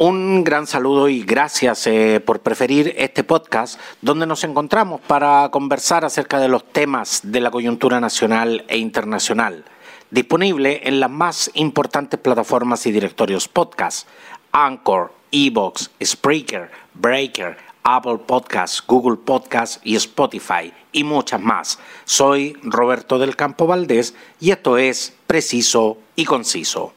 Un gran saludo y gracias eh, por preferir este podcast donde nos encontramos para conversar acerca de los temas de la coyuntura nacional e internacional. Disponible en las más importantes plataformas y directorios podcast, Anchor, Evox, Spreaker, Breaker, Apple Podcasts, Google Podcasts y Spotify y muchas más. Soy Roberto del Campo Valdés y esto es Preciso y Conciso.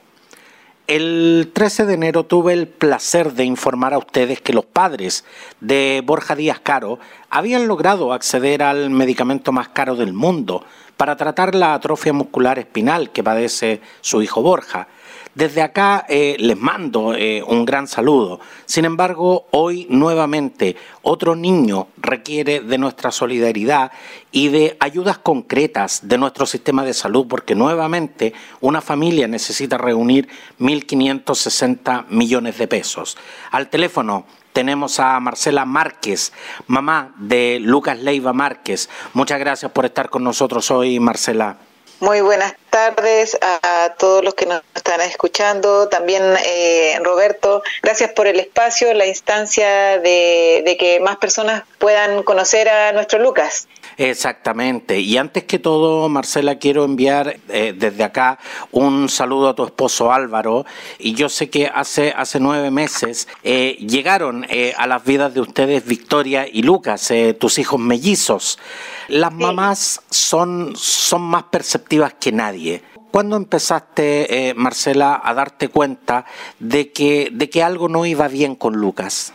El 13 de enero tuve el placer de informar a ustedes que los padres de Borja Díaz Caro habían logrado acceder al medicamento más caro del mundo para tratar la atrofia muscular espinal que padece su hijo Borja. Desde acá eh, les mando eh, un gran saludo. Sin embargo, hoy nuevamente otro niño requiere de nuestra solidaridad y de ayudas concretas de nuestro sistema de salud, porque nuevamente una familia necesita reunir 1.560 millones de pesos. Al teléfono tenemos a Marcela Márquez, mamá de Lucas Leiva Márquez. Muchas gracias por estar con nosotros hoy, Marcela. Muy buenas tardes a todos los que nos están escuchando. También, eh, Roberto, gracias por el espacio, la instancia de, que más personas puedan conocer a nuestro Lucas. Exactamente. Y antes que todo, Marcela, quiero enviar eh, desde acá un saludo a tu esposo Álvaro. Y yo sé que hace, hace nueve meses eh, llegaron a las vidas de ustedes Victoria y Lucas, tus hijos mellizos. Las mamás son, son más perceptivas que nadie. ¿Cuándo empezaste, eh, Marcela, a darte cuenta de que, de que algo no iba bien con Lucas?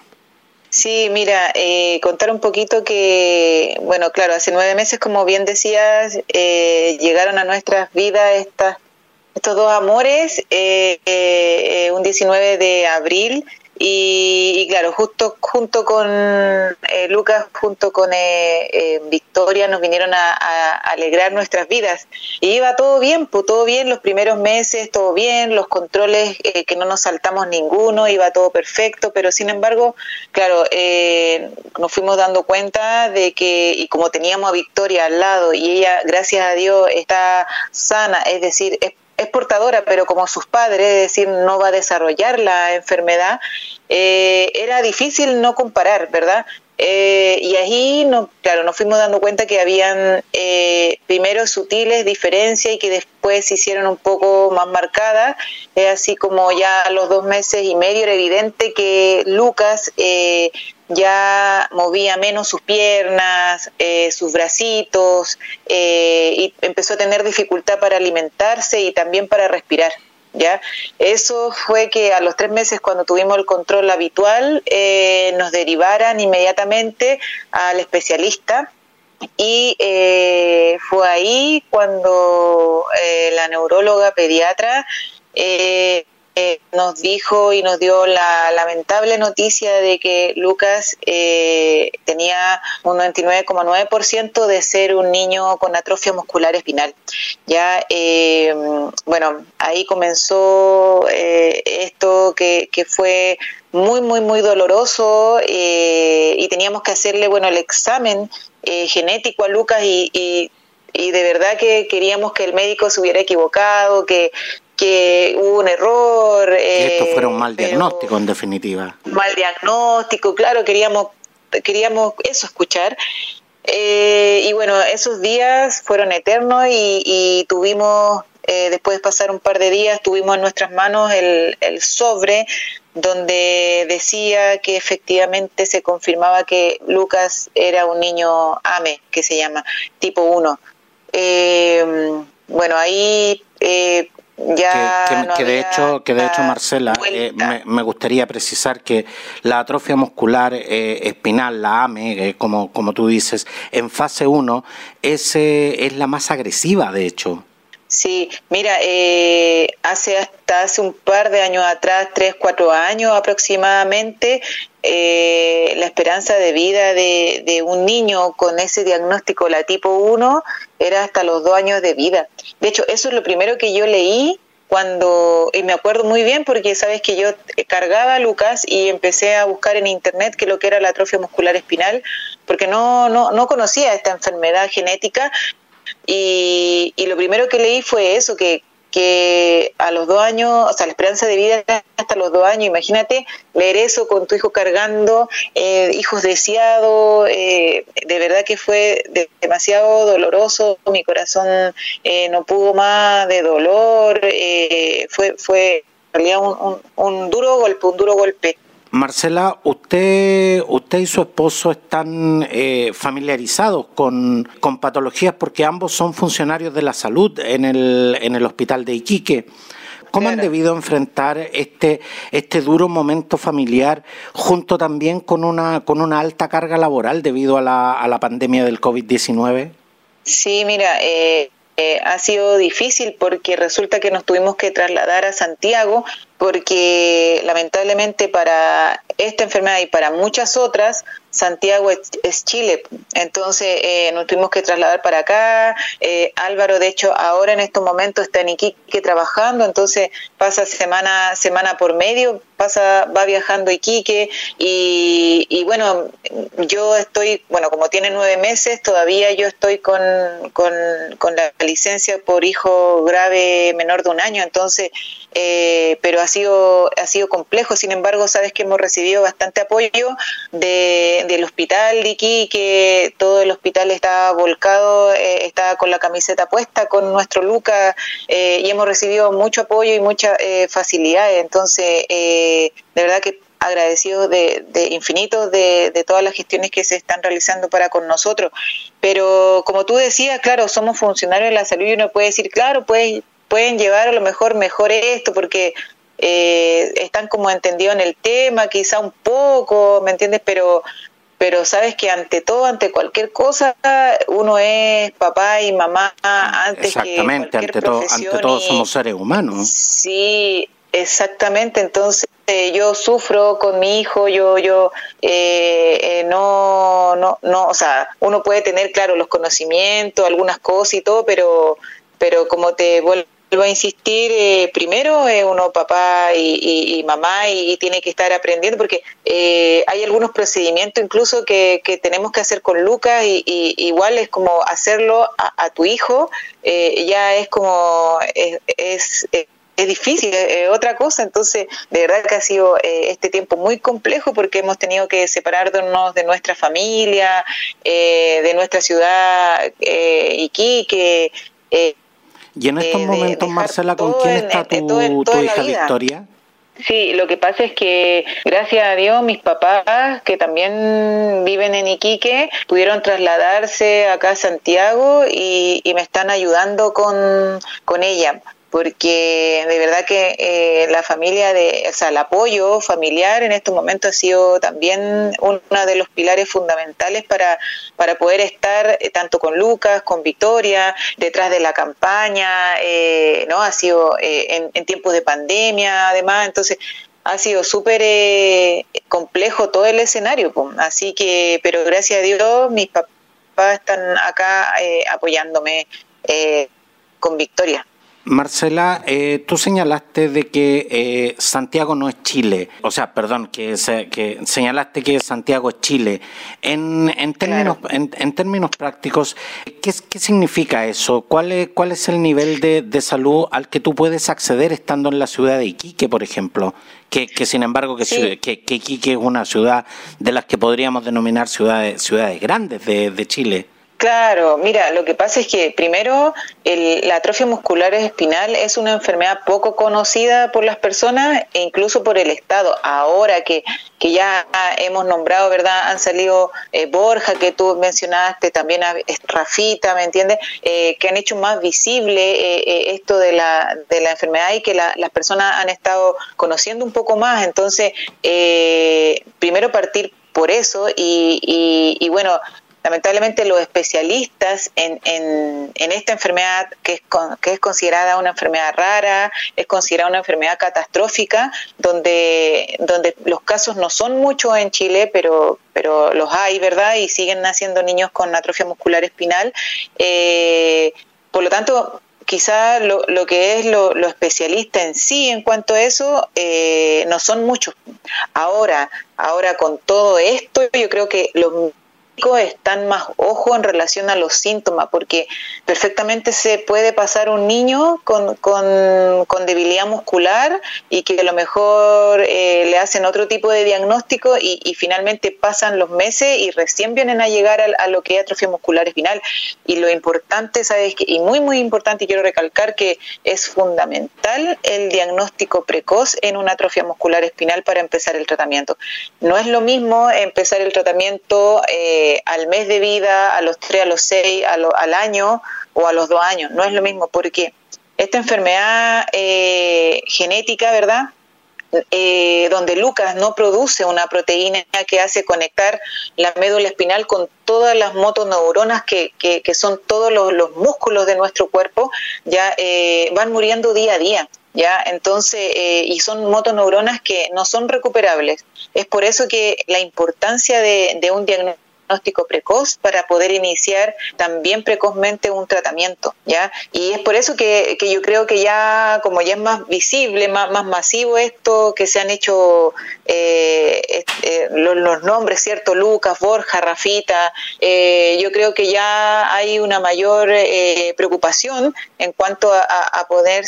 Sí, mira, eh, contar un poquito que, bueno, claro, hace nueve meses, como bien decías, eh, llegaron a nuestras vidas estas, estos dos amores, un 19 de abril y, claro, justo junto con eh, Lucas, junto con eh, eh, Victoria, nos vinieron a, alegrar nuestras vidas. Y iba todo bien, pues todo bien, los primeros meses, todo bien, los controles que no nos saltamos ninguno, iba todo perfecto, pero sin embargo, claro, nos fuimos dando cuenta de que, y como teníamos a Victoria al lado, y ella, gracias a Dios, está sana, es decir, es es portadora, pero como sus padres, es decir, no va a desarrollar la enfermedad, eh, era difícil no comparar, ¿verdad? Eh, y ahí, no, claro, nos fuimos dando cuenta que habían eh, primero sutiles diferencias y que después se hicieron un poco más marcadas. Es así como ya a los dos meses y medio era evidente que Lucas eh, ya movía menos sus piernas, eh, sus bracitos, eh, y empezó a tener dificultad para alimentarse y también para respirar. ¿Ya? Eso fue que a los tres meses, cuando tuvimos el control habitual, eh, nos derivaran inmediatamente al especialista y fue ahí cuando la neuróloga pediatra eh, nos dijo y nos dio la lamentable noticia de que Lucas eh, tenía un 99,9% de ser un niño con atrofia muscular espinal. Ya, eh, bueno, ahí comenzó esto que, que fue muy, muy, muy doloroso y teníamos que hacerle, bueno, el examen genético a Lucas y, y y de verdad que queríamos que el médico se hubiera equivocado, que que hubo un error. Esto fuera un mal diagnóstico, en definitiva. Mal diagnóstico, claro, queríamos, queríamos eso escuchar. Eh, y bueno, esos días fueron eternos y, tuvimos, eh, después de pasar un par de días, tuvimos en nuestras manos el, el sobre donde decía que efectivamente se confirmaba que Lucas era un niño AME, que se llama, tipo 1. Eh, bueno, ahí eh, que, de hecho que de hecho Marcela eh, me, gustaría precisar que la atrofia muscular eh, espinal la AME eh, como como tú dices en fase 1 es es la más agresiva de hecho Sí, mira, hace hasta hace un par de años atrás, tres, cuatro años aproximadamente, la esperanza de vida de, de, un niño con ese diagnóstico, la tipo 1, era hasta los dos años de vida. De hecho, eso es lo primero que yo leí cuando, y me acuerdo muy bien porque sabes que yo cargaba Lucas y empecé a buscar en internet qué lo que era la atrofia muscular espinal, porque no, no, no conocía esta enfermedad genética y, y lo primero que leí fue eso, que, porque a los dos años, o sea, la esperanza de vida hasta los dos años, imagínate leer eso con tu hijo cargando, eh, hijos deseados, eh, de verdad que fue demasiado doloroso, mi corazón eh, no pudo más de dolor, fue, fue en realidad un, un duro golpe, un duro golpe. Marcela, usted, usted y su esposo están eh, familiarizados con, patologías porque ambos son funcionarios de la salud en el, en el hospital de Iquique. ¿Cómo han debido enfrentar este, este duro momento familiar junto también con una, con una alta carga laboral debido a la, a la pandemia del COVID-19? Sí, mira, eh, eh, ha sido difícil porque resulta que nos tuvimos que trasladar a Santiago porque lamentablemente para esta enfermedad y para muchas otras, Santiago es, Chile. Entonces eh, nos tuvimos que trasladar para acá. Eh, Álvaro, de hecho, ahora en estos momentos está en Iquique trabajando, entonces pasa semana, semana por medio, pasa, va viajando Iquique y, y bueno, yo estoy, bueno, como tiene nueve meses, todavía yo estoy con, con, con la licencia por hijo grave menor de un año, entonces, eh, pero ha sido, ha sido complejo, sin embargo, sabes que hemos recibido bastante apoyo de, del hospital de Iquique, todo el hospital está volcado, eh, está con la camiseta puesta con nuestro Luca eh, y hemos recibido mucho apoyo y mucha eh, facilidad, entonces, de verdad que agradecidos de, de infinitos de, de, todas las gestiones que se están realizando para con nosotros. Pero como tú decías, claro, somos funcionarios de la salud y uno puede decir, claro, pues, pueden llevar a lo mejor mejor esto porque eh, están como entendidos en el tema, quizá un poco, ¿me entiendes? Pero pero sabes que ante todo, ante cualquier cosa, uno es papá y mamá antes Exactamente, que ante todo, ante todo somos seres humanos. Sí, exactamente. Entonces yo sufro con mi hijo, yo, yo eh, eh, no, no, no, o sea, uno puede tener claro los conocimientos, algunas cosas y todo, pero, pero como te vuelvo vuelvo a insistir, eh, primero es uno papá y, mamá y, tiene que estar aprendiendo porque eh, hay algunos procedimientos incluso que, tenemos que hacer con Lucas y, igual es como hacerlo a, tu hijo, eh, ya es como, es, es, es difícil, es otra cosa. Entonces, de verdad que ha sido este tiempo muy complejo porque hemos tenido que separarnos de nuestra familia, de nuestra ciudad Iquique. Y en estos momentos, Marcela, ¿con quién está tu, tu hija Victoria? Sí, lo que pasa es que gracias a Dios mis papás, que también viven en Iquique, pudieron trasladarse acá a Santiago y, y me están ayudando con, con ella porque de verdad que eh, la familia, de, o sea, el apoyo familiar en estos momentos ha sido también uno de los pilares fundamentales para, para poder estar eh, tanto con Lucas, con Victoria, detrás de la campaña, eh, ¿no? Ha sido en, tiempos de pandemia, además, entonces ha sido súper complejo todo el escenario, así que, pero gracias a Dios mis papás están acá apoyándome con Victoria. Marcela, eh, tú señalaste de que eh, Santiago no es Chile, o sea, perdón, que, que señalaste que Santiago es Chile. En, en términos, en, términos prácticos, ¿qué, ¿qué, significa eso? ¿Cuál es, cuál es el nivel de, de, salud al que tú puedes acceder estando en la ciudad de Iquique, por ejemplo? Que, que sin embargo, que, que, Iquique es una ciudad de las que podríamos denominar ciudades, ciudades grandes de, de Chile. Claro, mira, lo que pasa es que primero la atrofia muscular espinal es una enfermedad poco conocida por las personas e incluso por el Estado. Ahora que, que ya hemos nombrado, ¿verdad? Han salido eh, Borja, que tú mencionaste, también Rafita, ¿me entiendes? Eh, que han hecho más visible eh, esto de la, de la enfermedad y que las personas han estado conociendo un poco más. Entonces, primero partir por eso y, y bueno, lamentablemente los especialistas en, en, esta enfermedad, que es, que es considerada una enfermedad rara, es considerada una enfermedad catastrófica, donde, donde los casos no son muchos en Chile, pero, pero los hay, ¿verdad? Y siguen naciendo niños con atrofia muscular espinal. Eh, por lo tanto, quizá lo, lo, que es lo, lo, especialista en sí en cuanto a eso eh, no son muchos. Ahora, ahora con todo esto, yo creo que los están más ojo en relación a los síntomas, porque perfectamente se puede pasar un niño con, con, debilidad muscular y que a lo mejor eh, le hacen otro tipo de diagnóstico y, finalmente pasan los meses y recién vienen a llegar a, lo que es atrofia muscular espinal. Y lo importante, ¿sabes? Y muy, muy importante, y quiero recalcar que es fundamental el diagnóstico precoz en una atrofia muscular espinal para empezar el tratamiento. No es lo mismo empezar el tratamiento eh, al mes de vida, a los 3, a los 6, al año o a los 2 años. No es lo mismo porque esta enfermedad eh, genética, ¿verdad? Eh, donde Lucas no produce una proteína que hace conectar la médula espinal con todas las motoneuronas que, que, que son todos los, los, músculos de nuestro cuerpo, ya eh, van muriendo día a día. ¿ya? Entonces, eh, y son motoneuronas que no son recuperables. Es por eso que la importancia de, de un diagnóstico diagnóstico precoz para poder iniciar también precozmente un tratamiento, ¿ya? Y es por eso que, yo creo que ya, como ya es más visible, más, más masivo esto, que se han hecho eh, eh, los, nombres, ¿cierto? Lucas, Borja, Rafita, eh, yo creo que ya hay una mayor preocupación en cuanto a, poder,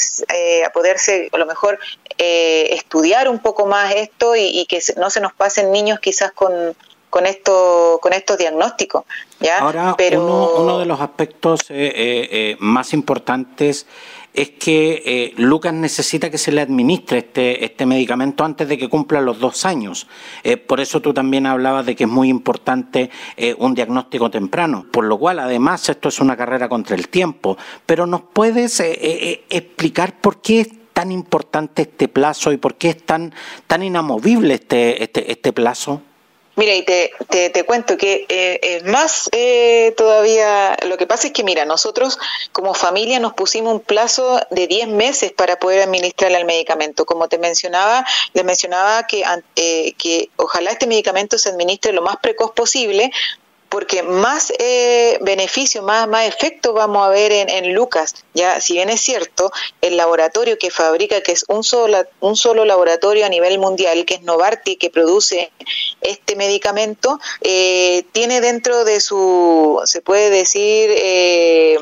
a poderse, a lo mejor, estudiar un poco más esto y que no se nos pasen niños quizás con con esto con estos diagnósticos ¿ya? ahora Pero... uno, de los aspectos eh, eh, eh, más importantes es que Lucas necesita que se le administre este, este medicamento antes de que cumpla los dos años. por eso tú también hablabas de que es muy importante un diagnóstico temprano, por lo cual además esto es una carrera contra el tiempo. Pero ¿nos puedes explicar por qué es tan importante este plazo y por qué es tan, tan inamovible este, este, este plazo? Mira, y te, te, cuento que eh, es más eh, todavía, lo que pasa es que, mira, nosotros como familia nos pusimos un plazo de 10 meses para poder administrar el medicamento. Como te mencionaba, les mencionaba que, eh, que ojalá este medicamento se administre lo más precoz posible porque más eh, beneficio, más, más efecto vamos a ver en, Lucas. Ya, si bien es cierto, el laboratorio que fabrica, que es un solo, un solo laboratorio a nivel mundial, que es Novartis, que produce este medicamento, eh, tiene dentro de su, se puede decir, eh,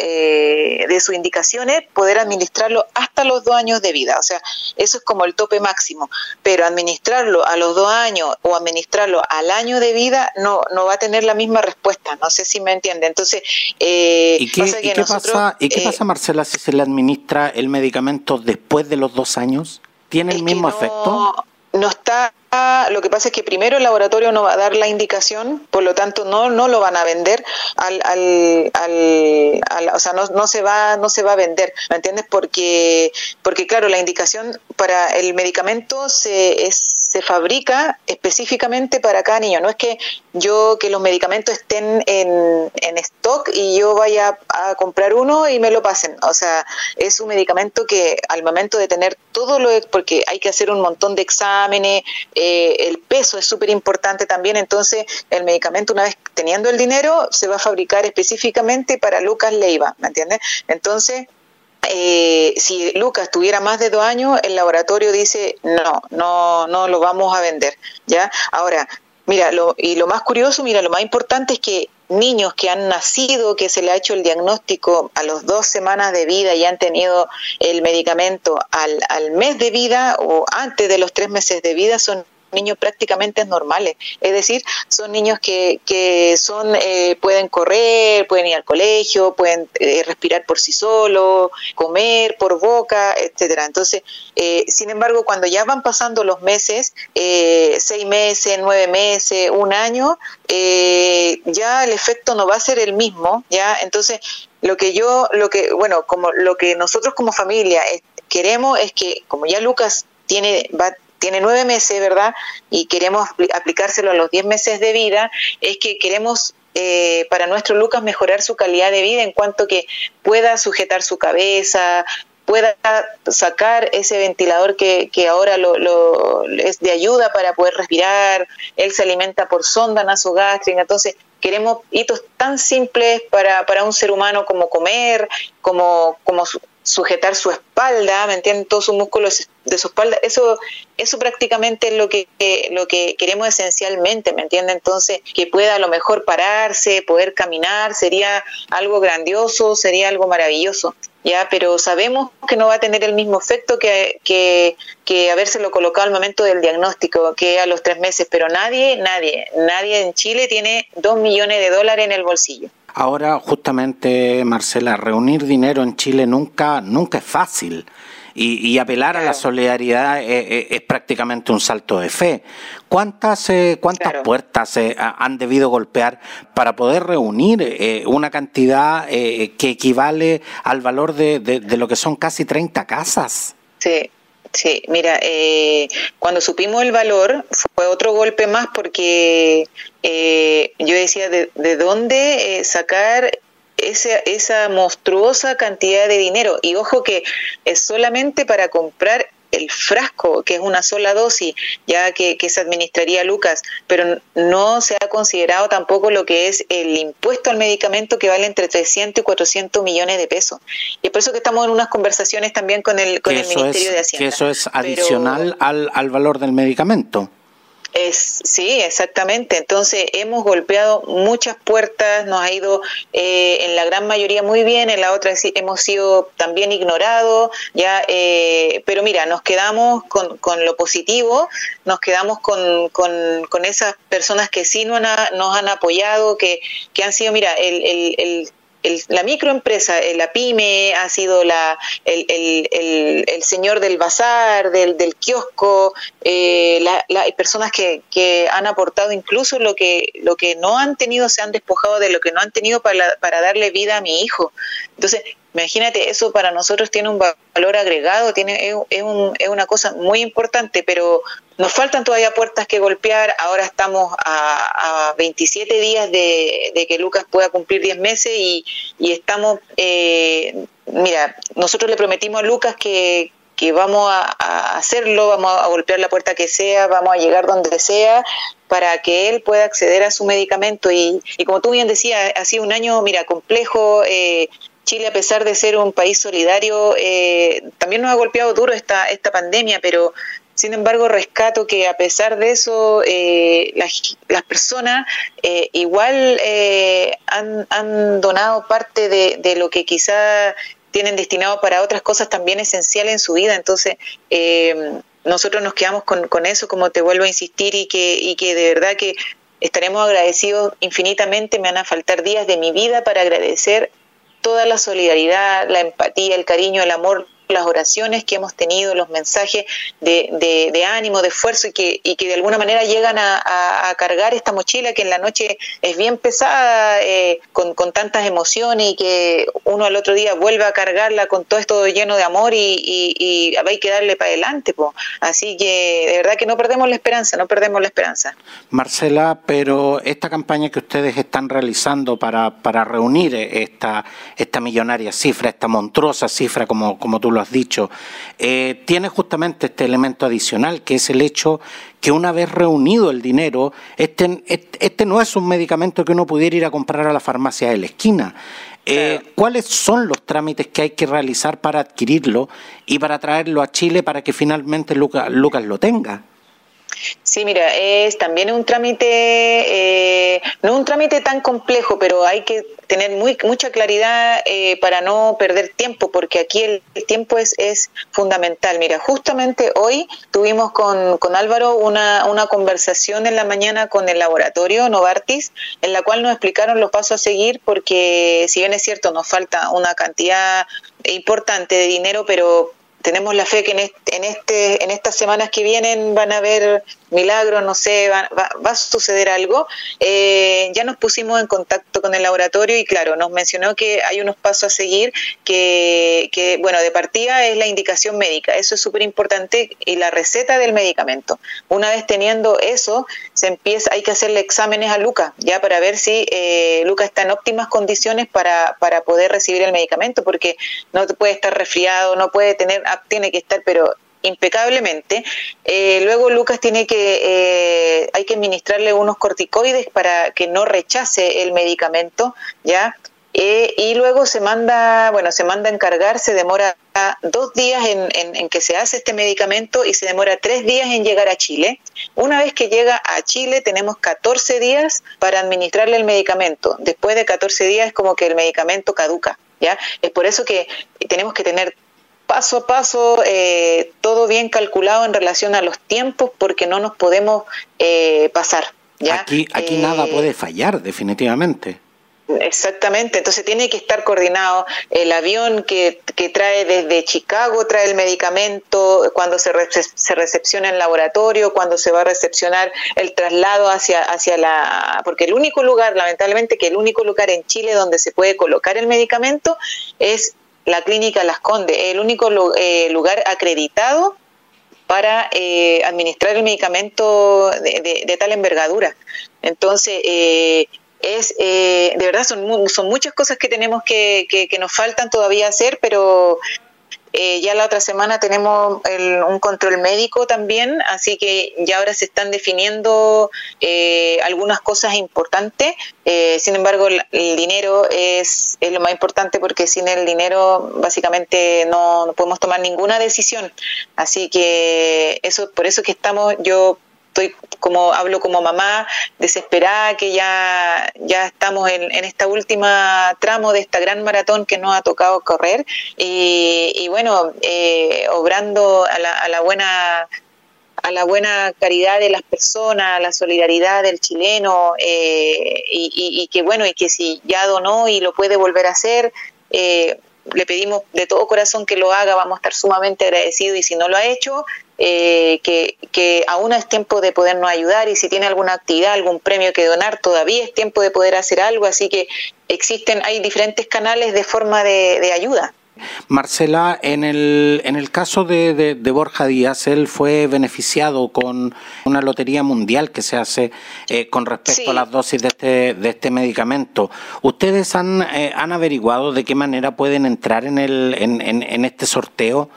de sus indicaciones, poder administrarlo hasta los dos años de vida. O sea, eso es como el tope máximo. Pero administrarlo a los dos años o administrarlo al año de vida no, no va a tener la misma respuesta. No sé si me entiende. Entonces, eh, ¿Y qué, pasa, ¿y qué pasa, ¿y qué pasa, Marcela, si se le administra el medicamento después de los dos años? ¿Tiene el mismo efecto? No está lo que pasa es que primero el laboratorio no va a dar la indicación, por lo tanto no no lo van a vender al, al, al, o sea, no, no, se va no se va a vender, ¿me entiendes? Porque porque claro, la indicación para el medicamento se es, se fabrica específicamente para cada niño, no es que yo que los medicamentos estén en, en stock y yo vaya a comprar uno y me lo pasen, o sea, es un medicamento que al momento de tener todo lo porque hay que hacer un montón de exámenes eh, el peso es súper importante también, entonces el medicamento una vez teniendo el dinero se va a fabricar específicamente para Lucas Leiva, ¿me entiendes? Entonces, eh, si Lucas tuviera más de dos años, el laboratorio dice no, no, no lo vamos a vender, ¿ya? Ahora, mira, lo, y lo más curioso, mira, lo más importante es que niños que han nacido, que se le ha hecho el diagnóstico a los dos semanas de vida y han tenido el medicamento al, al mes de vida o antes de los tres meses de vida, son niños prácticamente normales, es decir, son niños que, que son eh, pueden correr, pueden ir al colegio, pueden eh, respirar por sí solos, comer por boca, etcétera. Entonces, eh, sin embargo, cuando ya van pasando los meses, seis meses, nueve meses, un año, ya el efecto no va a ser el mismo, ya. Entonces, lo que yo, lo que, bueno, como lo que nosotros como familia queremos es que, como ya Lucas tiene va tiene nueve meses, ¿verdad? Y queremos aplicárselo a los diez meses de vida, es que queremos eh, para nuestro Lucas mejorar su calidad de vida en cuanto que pueda sujetar su cabeza, pueda sacar ese ventilador que, que ahora lo, es de ayuda para poder respirar, él se alimenta por sonda nasogástrica, entonces queremos hitos tan simples para, para un ser humano como comer, como, como sujetar su espalda, ¿me entienden? Todos sus músculos de su espalda, eso, eso prácticamente es lo que, lo que queremos esencialmente, ¿me entienden? Entonces, que pueda a lo mejor pararse, poder caminar, sería algo grandioso, sería algo maravilloso, ¿ya? Pero sabemos que no va a tener el mismo efecto que, que, que habérselo colocado al momento del diagnóstico, que a los tres meses, pero nadie, nadie, nadie en Chile tiene dos millones de dólares en el bolsillo. Ahora, justamente, Marcela, reunir dinero en Chile nunca, nunca es fácil. Y, apelar a la solidaridad es, prácticamente un salto de fe. ¿Cuántas, eh, cuántas puertas eh, han debido golpear para poder reunir eh, una cantidad que equivale al valor de, de, lo que son casi 30 casas? Sí, Sí, mira, eh, cuando supimos el valor fue otro golpe más porque eh, yo decía de, de dónde eh, sacar esa, esa monstruosa cantidad de dinero. Y ojo que es solamente para comprar el frasco, que es una sola dosis, ya que, se administraría Lucas, pero no se ha considerado tampoco lo que es el impuesto al medicamento que vale entre 300 y 400 millones de pesos. Y es por eso que estamos en unas conversaciones también con el, con el Ministerio de Hacienda. Que eso es adicional al, al valor del medicamento. Es, sí, exactamente. Entonces hemos golpeado muchas puertas, nos ha ido eh, en la gran mayoría muy bien, en la otra hemos sido también ignorados, ya. Eh, pero mira, nos quedamos con, con lo positivo, nos quedamos con, con, con, esas personas que sí nos han, nos han apoyado, que, que han sido, mira, el, el, el la microempresa, eh, la pyme, ha sido la, el, el, el, señor del bazar, del, del kiosco, eh, la, hay personas que, que han aportado incluso lo que, lo que no han tenido, se han despojado de lo que no han tenido para, para darle vida a mi hijo. Entonces, Imagínate, eso para nosotros tiene un valor agregado, tiene, es, un, es, una cosa muy importante, pero nos faltan todavía puertas que golpear. Ahora estamos a, a 27 días de, de, que Lucas pueda cumplir 10 meses y, y estamos, eh, mira, nosotros le prometimos a Lucas que, que vamos a, a, hacerlo, vamos a golpear la puerta que sea, vamos a llegar donde sea para que él pueda acceder a su medicamento y, y como tú bien decías, ha sido un año, mira, complejo, eh, Chile, a pesar de ser un país solidario, eh, también nos ha golpeado duro esta, esta pandemia, pero sin embargo rescato que a pesar de eso, eh, las, las, personas eh, igual han, han, donado parte de, de, lo que quizá tienen destinado para otras cosas también esenciales en su vida. Entonces, nosotros nos quedamos con, con eso, como te vuelvo a insistir, y que, y que de verdad que estaremos agradecidos infinitamente. Me van a faltar días de mi vida para agradecer toda la solidaridad, la empatía, el cariño, el amor las oraciones que hemos tenido, los mensajes de, ánimo, de esfuerzo y que, y que de alguna manera llegan a, a, cargar esta mochila que en la noche es bien pesada, eh, con, con, tantas emociones y que uno al otro día vuelve a cargarla con todo esto lleno de amor y, y, y hay que darle para adelante. Po. Así que de verdad que no perdemos la esperanza, no perdemos la esperanza. Marcela, pero esta campaña que ustedes están realizando para, para reunir esta, esta millonaria cifra, esta monstruosa cifra como, como tú lo has dicho, eh, tiene justamente este elemento adicional, que es el hecho que una vez reunido el dinero, este, este no es un medicamento que uno pudiera ir a comprar a la farmacia de la esquina. Eh, ¿Cuáles son los trámites que hay que realizar para adquirirlo y para traerlo a Chile para que finalmente Lucas, Lucas lo tenga? Sí, mira, es también un trámite, eh, no un trámite tan complejo, pero hay que tener muy, mucha claridad eh, para no perder tiempo, porque aquí el, tiempo es, es, fundamental. Mira, justamente hoy tuvimos con, con Álvaro una, una, conversación en la mañana con el laboratorio Novartis, en la cual nos explicaron los pasos a seguir, porque si bien es cierto, nos falta una cantidad importante de dinero, pero tenemos la fe que en, en, este, en estas semanas que vienen van a haber milagros, no sé, va, va, a suceder algo. Eh, ya nos pusimos en contacto con el laboratorio y claro, nos mencionó que hay unos pasos a seguir que, que bueno, de partida es la indicación médica, eso es súper importante, y la receta del medicamento. Una vez teniendo eso, se empieza, hay que hacerle exámenes a Luca, ya para ver si eh, Luca está en óptimas condiciones para, para poder recibir el medicamento, porque no puede estar resfriado, no puede tener, ah, tiene que estar, pero impecablemente. Eh, luego Lucas tiene que, eh, hay que administrarle unos corticoides para que no rechace el medicamento, ¿ya? eh, y luego se manda, bueno, se manda a encargar, se demora dos días en, que se hace este medicamento y se demora tres días en llegar a Chile. Una vez que llega a Chile tenemos 14 días para administrarle el medicamento. Después de 14 días es como que el medicamento caduca, ¿ya? Es por eso que tenemos que tener paso a paso, eh, todo bien calculado en relación a los tiempos, porque no nos podemos eh, pasar. ¿ya? Aquí, aquí nada puede fallar, definitivamente. Exactamente, entonces tiene que estar coordinado el avión que, que trae desde Chicago, trae el medicamento, cuando se, se recepciona en laboratorio, cuando se va a recepcionar el traslado hacia, hacia la... Porque el único lugar, lamentablemente, que el único lugar en Chile donde se puede colocar el medicamento es la clínica Las Condes, el único eh, lugar acreditado para eh, administrar el medicamento de, de tal envergadura. Entonces, eh, es eh, de verdad son, son muchas cosas que tenemos que, que, nos faltan todavía hacer, pero eh, ya la otra semana tenemos un control médico también, así que ya ahora se están definiendo eh, algunas cosas importantes. sin embargo, el, dinero es, es, lo más importante porque sin el dinero básicamente no, no podemos tomar ninguna decisión. Así que eso, por eso que estamos, yo estoy como hablo como mamá desesperada que ya ya estamos en, esta última tramo de esta gran maratón que nos ha tocado correr. Y, bueno eh, obrando a la, a la buena a la buena caridad de las personas, a la solidaridad del chileno eh, y, que bueno y que si ya donó y lo puede volver a hacer eh, le pedimos de todo corazón que lo haga, vamos a estar sumamente agradecidos y si no lo ha hecho, eh, que, que, aún es tiempo de podernos ayudar y si tiene alguna actividad, algún premio que donar, todavía es tiempo de poder hacer algo, así que existen, hay diferentes canales de forma de ayuda. Marcela, en el, en el caso de, Borja Díaz, él fue beneficiado con una lotería mundial que se hace eh, con respecto a las dosis de este, de este medicamento. ¿Ustedes han, eh, han averiguado de qué manera pueden entrar en, el, en, en, este sorteo?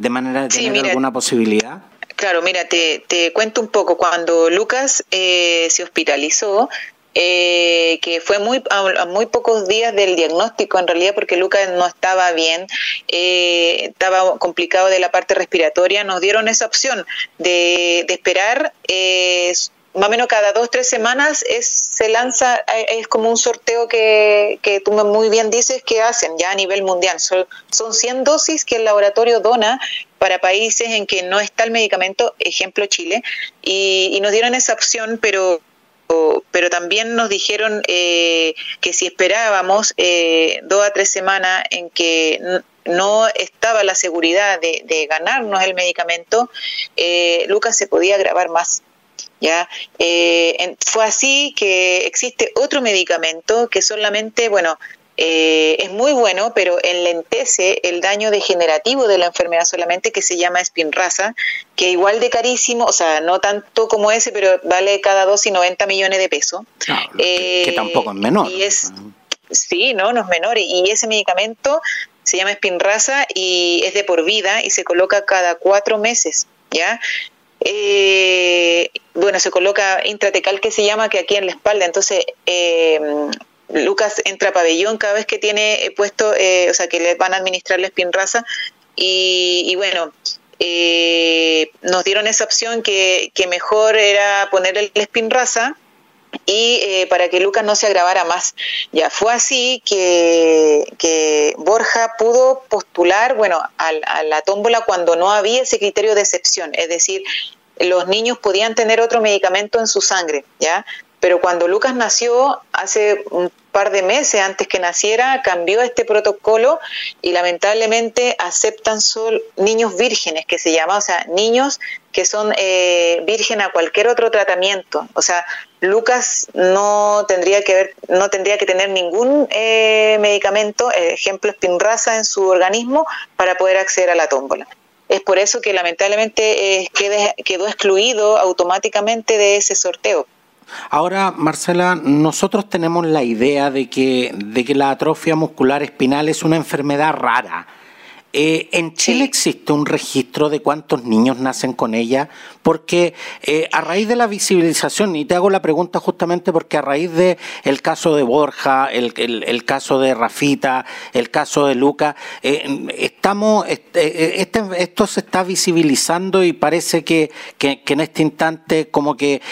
¿De manera de tener alguna posibilidad? Claro, mira, te, te, cuento un poco. Cuando Lucas eh, se hospitalizó, eh, que fue muy a, muy pocos días del diagnóstico en realidad porque Lucas no estaba bien, eh, estaba complicado de la parte respiratoria, nos dieron esa opción de, esperar. Eh, más o menos cada dos, tres semanas es, se lanza, es como un sorteo que, que tú muy bien dices que hacen ya a nivel mundial. Son, son 100 dosis que el laboratorio dona para países en que no está el medicamento, ejemplo Chile, y, y nos dieron esa opción, pero pero también nos dijeron eh, que si esperábamos eh, dos a tres semanas en que no estaba la seguridad de, ganarnos el medicamento, eh, Lucas se podía agravar más. ¿Ya? fue así que existe otro medicamento que solamente, bueno, eh, es muy bueno, pero enlentece el daño degenerativo de la enfermedad solamente, que se llama espinraza, que igual de carísimo, o sea, no tanto como ese, pero vale cada dosis 90 millones de pesos. que, eh, tampoco es menor. Y es, sí, no, no es menor. Y ese medicamento se llama espinraza y es de por vida y se coloca cada cuatro meses, ¿ya? Eh, bueno, se coloca intratecal que se llama que aquí en la espalda, entonces Lucas entra a pabellón cada vez que tiene eh, puesto, eh, o sea, que le van a administrar la espinraza. Y, y bueno, eh, nos dieron esa opción que, que mejor era ponerle la espinraza y para que Lucas no se agravara más. Ya fue así que, que Borja pudo postular, bueno, a, a, la tómbola cuando no había ese criterio de excepción, es decir, los niños podían tener otro medicamento en su sangre, ¿ya? Pero cuando Lucas nació, hace un par de meses antes que naciera, cambió este protocolo y lamentablemente aceptan solo niños vírgenes, que se llama, o sea, niños que son eh, virgen a cualquier otro tratamiento. O sea, Lucas no tendría que ver, no tendría que tener ningún eh, medicamento, ejemplo espinraza en su organismo para poder acceder a la tómbola. Es por eso que lamentablemente eh, quedó excluido automáticamente de ese sorteo. Ahora, Marcela, nosotros tenemos la idea de que, de que la atrofia muscular espinal es una enfermedad rara. Eh, ¿En Chile existe un registro de cuántos niños nacen con ella? Porque eh, a raíz de la visibilización, y te hago la pregunta justamente porque a raíz de el caso de Borja, el, el, caso de Rafita, el caso de Luca, eh, estamos, este, esto se está visibilizando y parece que, que, en este instante como que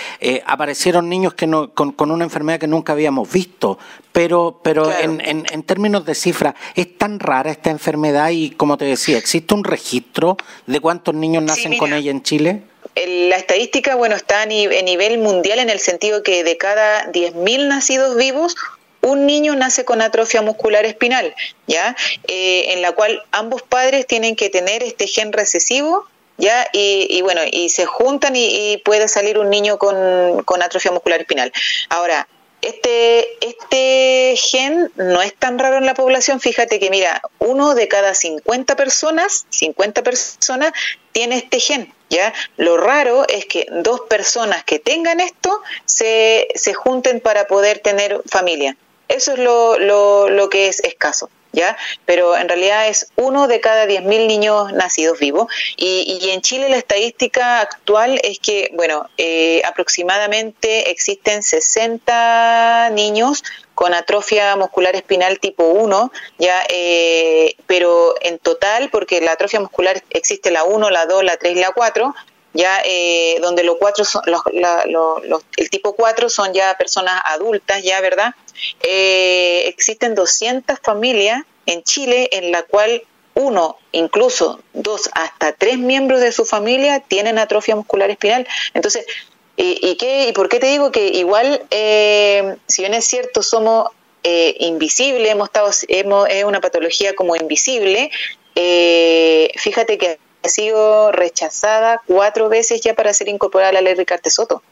aparecieron niños que no, con, con una enfermedad que nunca habíamos visto. Pero, pero en, en, términos de cifras, ¿es tan rara esta enfermedad? Y como te decía, ¿existe un registro de cuántos niños nacen con ella en Chile? La estadística, bueno, está a nivel mundial en el sentido que de cada 10.000 nacidos vivos, un niño nace con atrofia muscular espinal, ¿ya? Eh, en la cual ambos padres tienen que tener este gen recesivo ¿ya? Y, bueno, y se juntan y, y, puede salir un niño con, con atrofia muscular espinal. Ahora, este, este gen no es tan raro en la población. Fíjate que, mira, uno de cada 50 personas, 50 personas, tiene este gen. ¿ya? Lo raro es que dos personas que tengan esto se, se junten para poder tener familia. Eso es lo, lo, lo que es escaso. ¿ya? Pero en realidad es uno de cada 10.000 niños nacidos vivos. Y, y, en Chile la estadística actual es que, bueno, eh, aproximadamente existen 60 niños con atrofia muscular espinal tipo 1, ya, eh, pero en total, porque la atrofia muscular existe la 1, la 2, la 3 y la 4, ya eh, donde los cuatro son, los, los, el tipo 4 son ya personas adultas, ya, ¿verdad? Eh, existen 200 familias en Chile en la cual uno, incluso dos, hasta tres miembros de su familia tienen atrofia muscular espinal. Entonces, ¿y, qué, y por qué te digo que igual, eh, si bien es cierto, somos eh, invisibles, hemos estado, hemos, es una patología como invisible, fíjate que ha sido rechazada cuatro veces ya para ser incorporada a la ley Ricardo Soto.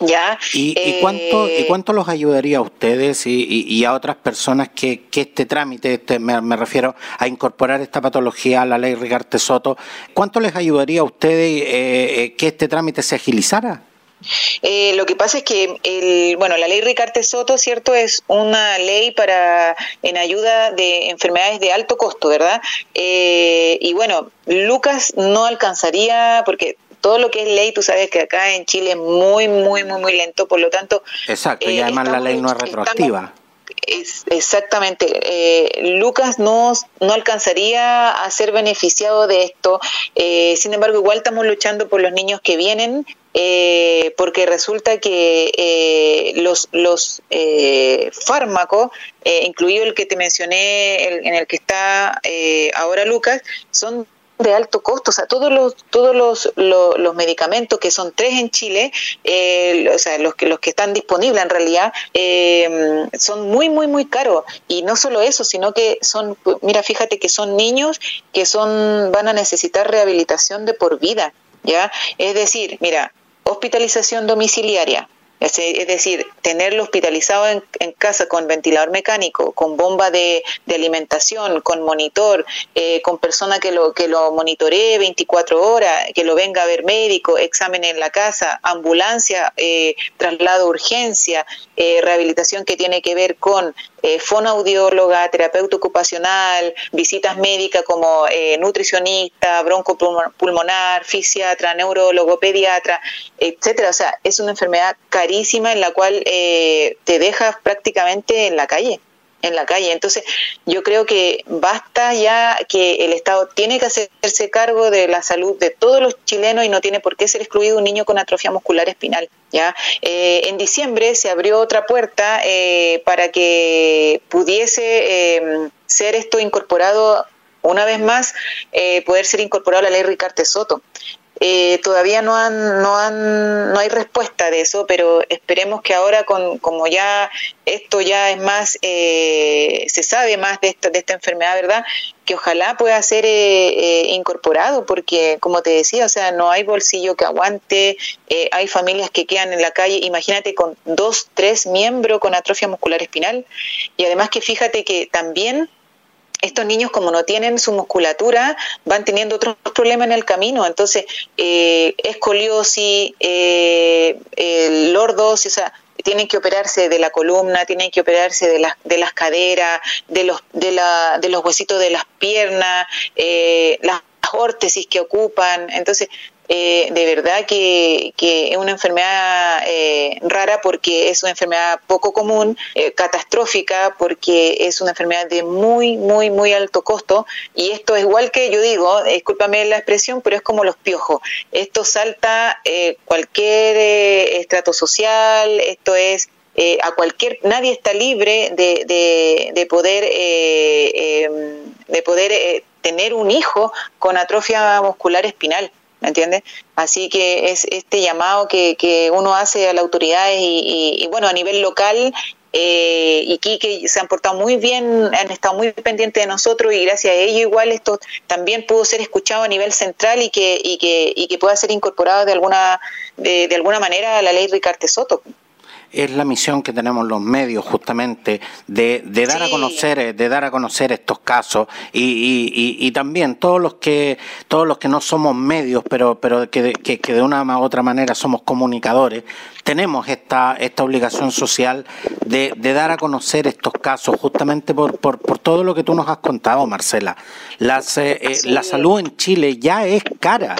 ¿Ya? ¿Y, cuánto, ¿Y eh, cuánto los ayudaría a ustedes y, a otras personas que, que este trámite, este, me, refiero a incorporar esta patología a la ley Rigarte Soto, cuánto les ayudaría a ustedes eh, eh, que este trámite se agilizara? Lo que pasa es que el, bueno, la ley Ricarte Soto, cierto, es una ley para en ayuda de enfermedades de alto costo, ¿verdad? y bueno, Lucas no alcanzaría porque todo lo que es ley, tú sabes que acá en Chile es muy, muy, muy, muy lento, por lo tanto... Exacto, y eh, además la ley no es retroactiva. exactamente. Eh, Lucas no, no alcanzaría a ser beneficiado de esto. Eh, sin embargo, igual estamos luchando por los niños que vienen, porque resulta que los, los fármacos, incluido el que te mencioné, en el que está ahora Lucas, son de alto costo, o sea, todos los todos los, los, medicamentos que son tres en Chile, eh, o sea, los que los que están disponibles en realidad eh, son muy muy muy caros. Y no solo eso, sino que son, mira, fíjate que son niños que son van a necesitar rehabilitación de por vida, ya, es decir, mira, hospitalización domiciliaria, es decir, tenerlo hospitalizado en, casa con ventilador mecánico, con bomba de, alimentación, con monitor, eh, con persona que lo, que lo monitoree 24 horas, que lo venga a ver médico, examen en la casa, ambulancia, eh, traslado urgencia, eh, rehabilitación que tiene que ver con eh, fonoaudióloga, terapeuta ocupacional, visitas médicas como eh, nutricionista, broncopulmonar, fisiatra, neurólogo, pediatra, etcétera. O sea, es una enfermedad carísima en la cual eh, te dejas prácticamente en la calle en la calle. Entonces, yo creo que basta ya que el Estado tiene que hacerse cargo de la salud de todos los chilenos y no tiene por qué ser excluido un niño con atrofia muscular espinal. ¿ya? Eh, en diciembre se abrió otra puerta eh, para que pudiese eh, ser esto incorporado una vez más, poder ser incorporado a la ley Ricarte Soto. Eh, todavía no han, no han, no hay respuesta de eso, pero esperemos que ahora con, como ya esto ya es más, eh, se sabe más de esta, de esta enfermedad, ¿verdad? Que ojalá pueda ser eh, incorporado, porque como te decía, o sea, no hay bolsillo que aguante, hay familias que quedan en la calle, imagínate con dos, tres miembros con atrofia muscular espinal, y además que fíjate que también estos niños como no tienen su musculatura van teniendo otros problemas en el camino entonces eh, escoliosis eh, lordosis o sea tienen que operarse de la columna, tienen que operarse de, las de las caderas, de los, de, la, de los huesitos de las piernas, eh, las órtesis que ocupan. Entonces, eh, de verdad que, es una enfermedad eh, rara porque es una enfermedad poco común, eh, catastrófica porque es una enfermedad de muy, muy, muy alto costo y esto es igual que yo digo, discúlpame la expresión, pero es como los piojos. Esto salta cualquier estrato social, esto es a cualquier, nadie está libre de, de, de poder, em, de poder tener un hijo con atrofia muscular espinal. ¿Me entiendes? Así que es este llamado que, que uno hace a las autoridades y, bueno, a nivel local, eh, y que se han portado muy bien, han estado muy pendientes de nosotros y gracias a ello igual esto también pudo ser escuchado a nivel central y que, y que, y que pueda ser incorporado de alguna, de, de alguna manera a la ley Ricarte Soto es la misión que tenemos los medios justamente de, de dar a conocer eh, de dar a conocer estos casos y, y, y, también todos los que todos los que no somos medios pero pero que, que, que de una u otra manera somos comunicadores tenemos esta, esta obligación social de, de, dar a conocer estos casos, justamente por, por, por, todo lo que tú nos has contado, Marcela. Las, eh, eh, La salud en Chile ya es cara.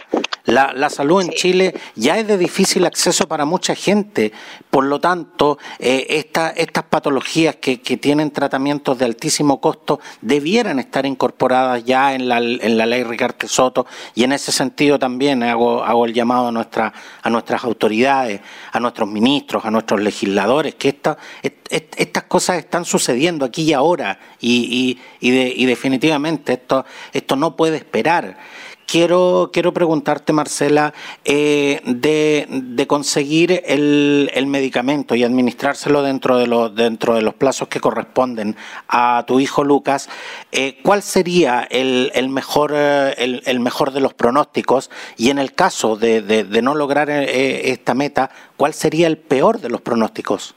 La, la salud en Chile ya es de difícil acceso para mucha gente. Por lo tanto, eh, esta, estas patologías que, que, tienen tratamientos de altísimo costo debieran estar incorporadas ya en la, en la ley Ricardo Soto y en ese sentido también hago, hago el llamado a, nuestra, a nuestras autoridades, a nuestras ministros, a nuestros legisladores, que esta, estas cosas están sucediendo aquí y ahora y, y, y, definitivamente esto, esto no puede esperar. Quiero, quiero preguntarte, Marcela, eh, de, conseguir el, el, medicamento y administrárselo dentro de, los, dentro de los plazos que corresponden a tu hijo Lucas, eh, ¿cuál sería el, el mejor, eh, el, mejor de los pronósticos? Y en el caso de, de, no lograr esta meta, ¿cuál sería el peor de los pronósticos?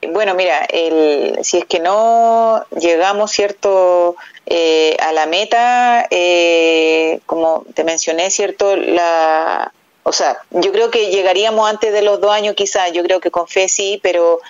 Bueno, mira, el, si es que no llegamos, ¿cierto?, eh, a la meta, eh, como te mencioné, ¿cierto?, la, o sea, yo creo que llegaríamos antes de los dos años quizás, yo creo que con fe sí, pero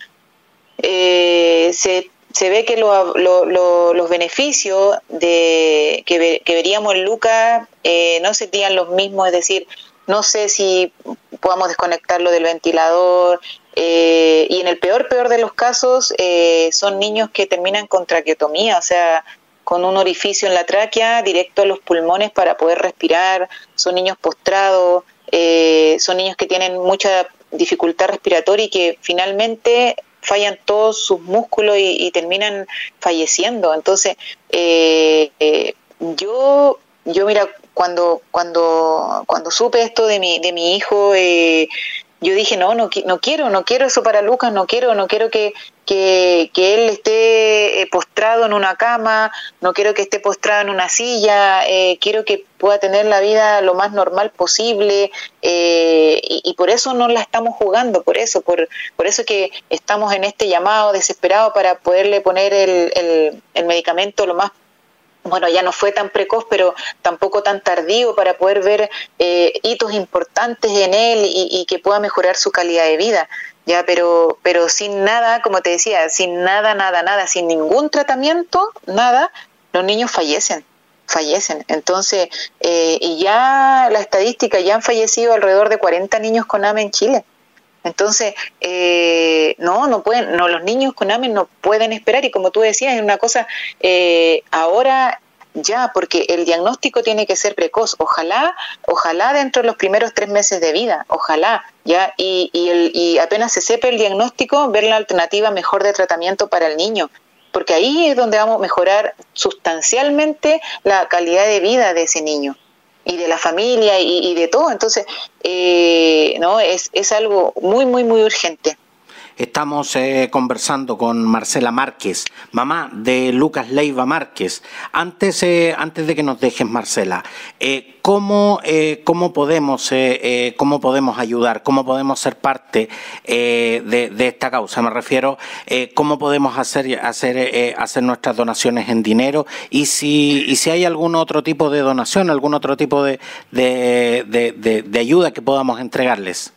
eh, se, se ve que lo, lo, lo, los beneficios de, que, que veríamos en Lucas eh, no serían los mismos, es decir, no sé si podamos desconectarlo del ventilador, eh, y en el peor, peor de los casos, eh, son niños que terminan con traqueotomía, o sea, con un orificio en la tráquea directo a los pulmones para poder respirar, son niños postrados, eh, son niños que tienen mucha dificultad respiratoria y que finalmente fallan todos sus músculos y, terminan falleciendo. Entonces, eh, eh, yo, yo mira, cuando, cuando, cuando supe esto de mi, de mi hijo, eh, yo dije, no, no, no quiero, no quiero eso para Lucas, no quiero, no quiero que, que, que él esté eh, postrado en una cama, no quiero que esté postrado en una silla, eh, quiero que pueda tener la vida lo más normal posible eh, y, y, por eso no la estamos jugando, por eso, por, por eso que estamos en este llamado desesperado para poderle poner el, el, el medicamento lo más bueno, ya no fue tan precoz, pero tampoco tan tardío para poder ver eh, hitos importantes en él y, y, que pueda mejorar su calidad de vida. Ya, pero, pero sin nada, como te decía, sin nada, nada, nada, sin ningún tratamiento, nada, los niños fallecen, fallecen. Entonces, eh, y ya la estadística, ya han fallecido alrededor de 40 niños con AME en Chile. Entonces, eh, no, no pueden, no, los niños con AME no pueden esperar. Y como tú decías, es una cosa, eh, ahora ya, porque el diagnóstico tiene que ser precoz, ojalá, ojalá dentro de los primeros tres meses de vida, ojalá, ya, y, y, el, y apenas se sepa el diagnóstico, ver la alternativa mejor de tratamiento para el niño, porque ahí es donde vamos a mejorar sustancialmente la calidad de vida de ese niño y de la familia y, de todo. Entonces, eh, no es, es algo muy, muy, muy urgente. Estamos eh, conversando con Marcela Márquez, mamá de Lucas Leiva Márquez. Antes, eh, antes de que nos dejes, Marcela, eh, ¿cómo, ¿cómo, podemos, ¿cómo podemos ayudar? ¿Cómo podemos ser parte de, de, esta causa? Me refiero, ¿cómo podemos hacer, hacer, hacer nuestras donaciones en dinero? Y si, y si hay algún otro tipo de donación, algún otro tipo de, de, de ayuda que podamos entregarles.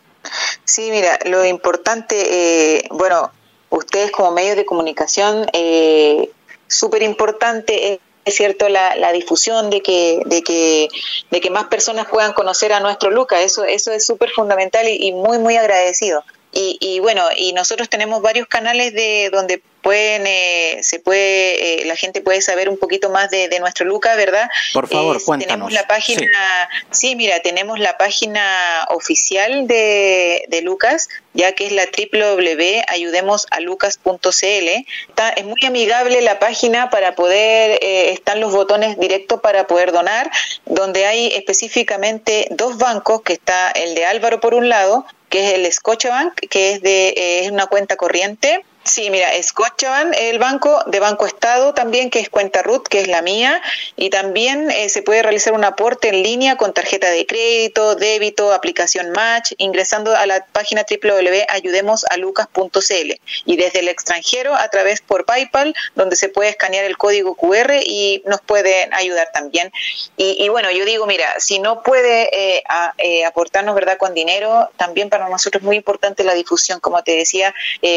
Sí, mira, lo importante, eh, bueno, ustedes como medios de comunicación, eh, súper importante es cierto la, la, difusión de que de que de que más personas puedan conocer a nuestro Luca. Eso eso es súper fundamental y, y, muy muy agradecido. Y, y, bueno y nosotros tenemos varios canales de donde pueden eh, se puede eh, la gente puede saber un poquito más de, de nuestro Luca verdad por favor eh, cuéntanos tenemos la página sí. sí. mira tenemos la página oficial de, de Lucas ya que es la www.ayudemosalucas.cl está es muy amigable la página para poder eh, están los botones directos para poder donar donde hay específicamente dos bancos que está el de Álvaro por un lado que es el Scotiabank que es de eh, es una cuenta corriente Sí, mira, Scotiabank, el banco de Banco Estado también, que es cuenta RUT, que es la mía, y también eh, se puede realizar un aporte en línea con tarjeta de crédito, débito, aplicación Match, ingresando a la página www.ayudemosalucas.cl y desde el extranjero a través por PayPal, donde se puede escanear el código QR y nos pueden ayudar también. Y, bueno, yo digo, mira, si no puede eh, eh, aportarnos verdad con dinero, también para nosotros es muy importante la difusión, como te decía,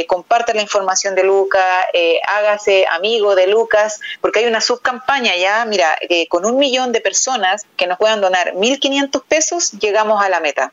comparta la información información de Lucas, eh, hágase amigo de Lucas, porque hay una subcampaña ya, mira, eh, con un millón de personas que nos puedan donar 1.500 pesos, llegamos a la meta.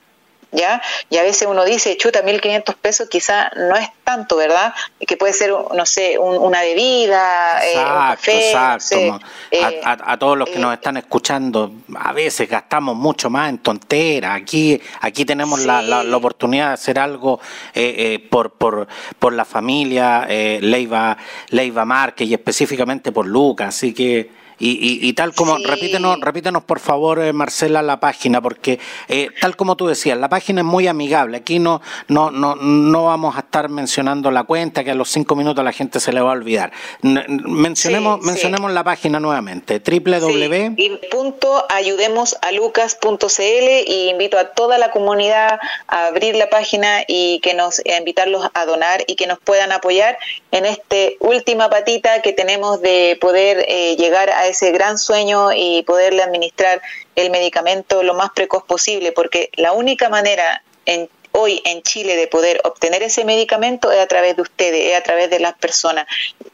¿Ya? Y a veces uno dice, chuta, 1.500 pesos quizá no es tanto, ¿verdad? Que puede ser, no sé, un, una bebida, exacto, eh, un café. Exacto. No sé, a, a, a, todos los que nos están escuchando, a veces gastamos mucho más en tonteras. Aquí, aquí tenemos sí. la, la, la, oportunidad de hacer algo eh, eh, por, por, por la familia Leiva, Leiva Márquez y específicamente por Lucas. Así que y, y, y tal como, sí. repítenos, repítenos por favor, eh, Marcela, la página, porque eh, tal como tú decías, la página es muy amigable. Aquí no, no, no, no vamos a estar mencionando la cuenta, que a los cinco minutos la gente se le va a olvidar. Mencionemos sí, mencionemos la página nuevamente, www. Sí. punto ayudemosalucas.cl y invito a toda la comunidad a abrir la página y que nos a invitarlos a donar y que nos puedan apoyar en esta última patita que tenemos de poder eh, llegar a ese gran sueño y poderle administrar el medicamento lo más precoz posible, porque la única manera en, hoy en Chile de poder obtener ese medicamento es a través de ustedes, es a través de las personas.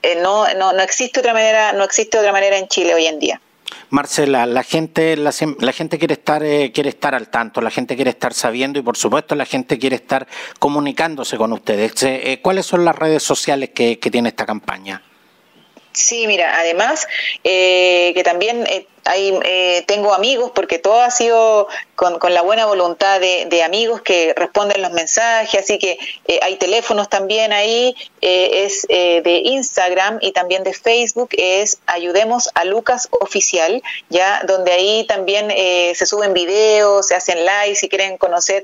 Eh, no, no, no existe otra manera, no existe otra manera en Chile hoy en día. Marcela, la gente, la, la gente quiere estar, eh, quiere estar al tanto, la gente quiere estar sabiendo y por supuesto la gente quiere estar comunicándose con ustedes. Eh, ¿Cuáles son las redes sociales que, que tiene esta campaña? Sí, mira, además eh, que también eh, hay, eh, tengo amigos, porque todo ha sido con, la buena voluntad de, amigos que responden los mensajes, así que eh, hay teléfonos también ahí, eh, es eh, de Instagram y también de Facebook, es Ayudemos a Lucas Oficial, ya donde ahí también eh, se suben videos, se hacen live, si quieren conocer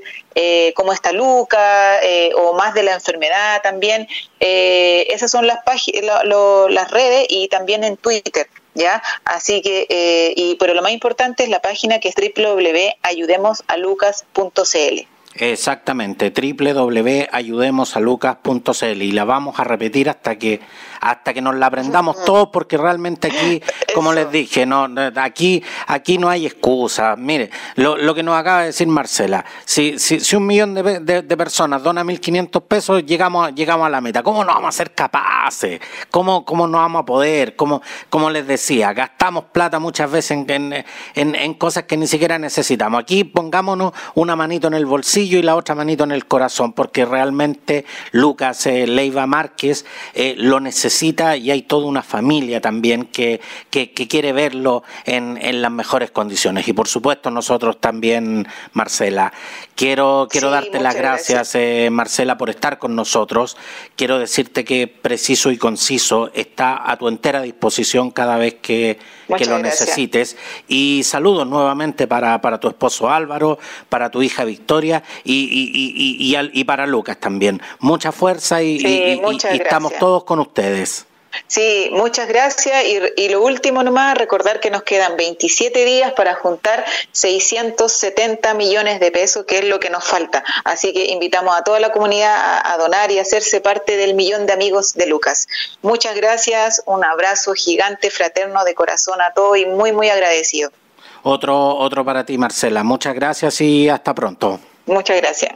cómo está Luca o más de la enfermedad también. esas son las, lo, lo, las redes y también en Twitter. ¿Ya? Así que, eh, y, pero lo más importante es la página que es www.ayudemosalucas.cl. Exactamente, www.ayudemosalucas.cl y la vamos a repetir hasta que hasta que nos la aprendamos todos porque realmente aquí, como Eso. les dije, no aquí aquí no hay excusa. Mire, lo, lo que nos acaba de decir Marcela, si, si, si un millón de, de, de personas dona 1.500 pesos, llegamos, llegamos a la meta. ¿Cómo no vamos a ser capaces? ¿Cómo, cómo no vamos a poder? Como, como les decía, gastamos plata muchas veces en, en, en, en cosas que ni siquiera necesitamos. Aquí pongámonos una manito en el bolsillo y la otra manito en el corazón, porque realmente Lucas eh, Leiva Márquez eh, lo necesita y hay toda una familia también que, que, que quiere verlo en, en, las mejores condiciones. Y por supuesto nosotros también, Marcela. Quiero, quiero sí, darte las gracias, gracias. Eh, Marcela, por estar con nosotros. Quiero decirte que preciso y conciso está a tu entera disposición cada vez que, que lo gracias. necesites. Y saludos nuevamente para, para tu esposo Álvaro, para tu hija Victoria y, y, y, y, para Lucas también. Mucha fuerza y, sí, y estamos todos con ustedes. Sí, muchas gracias. Y, y, lo último nomás, recordar que nos quedan 27 días para juntar 670 millones de pesos, que es lo que nos falta. Así que invitamos a toda la comunidad a, a donar y a hacerse parte del millón de amigos de Lucas. Muchas gracias, un abrazo gigante, fraterno de corazón a todos y muy, muy agradecido. Otro, otro para ti, Marcela. Muchas gracias y hasta pronto. Muchas gracias.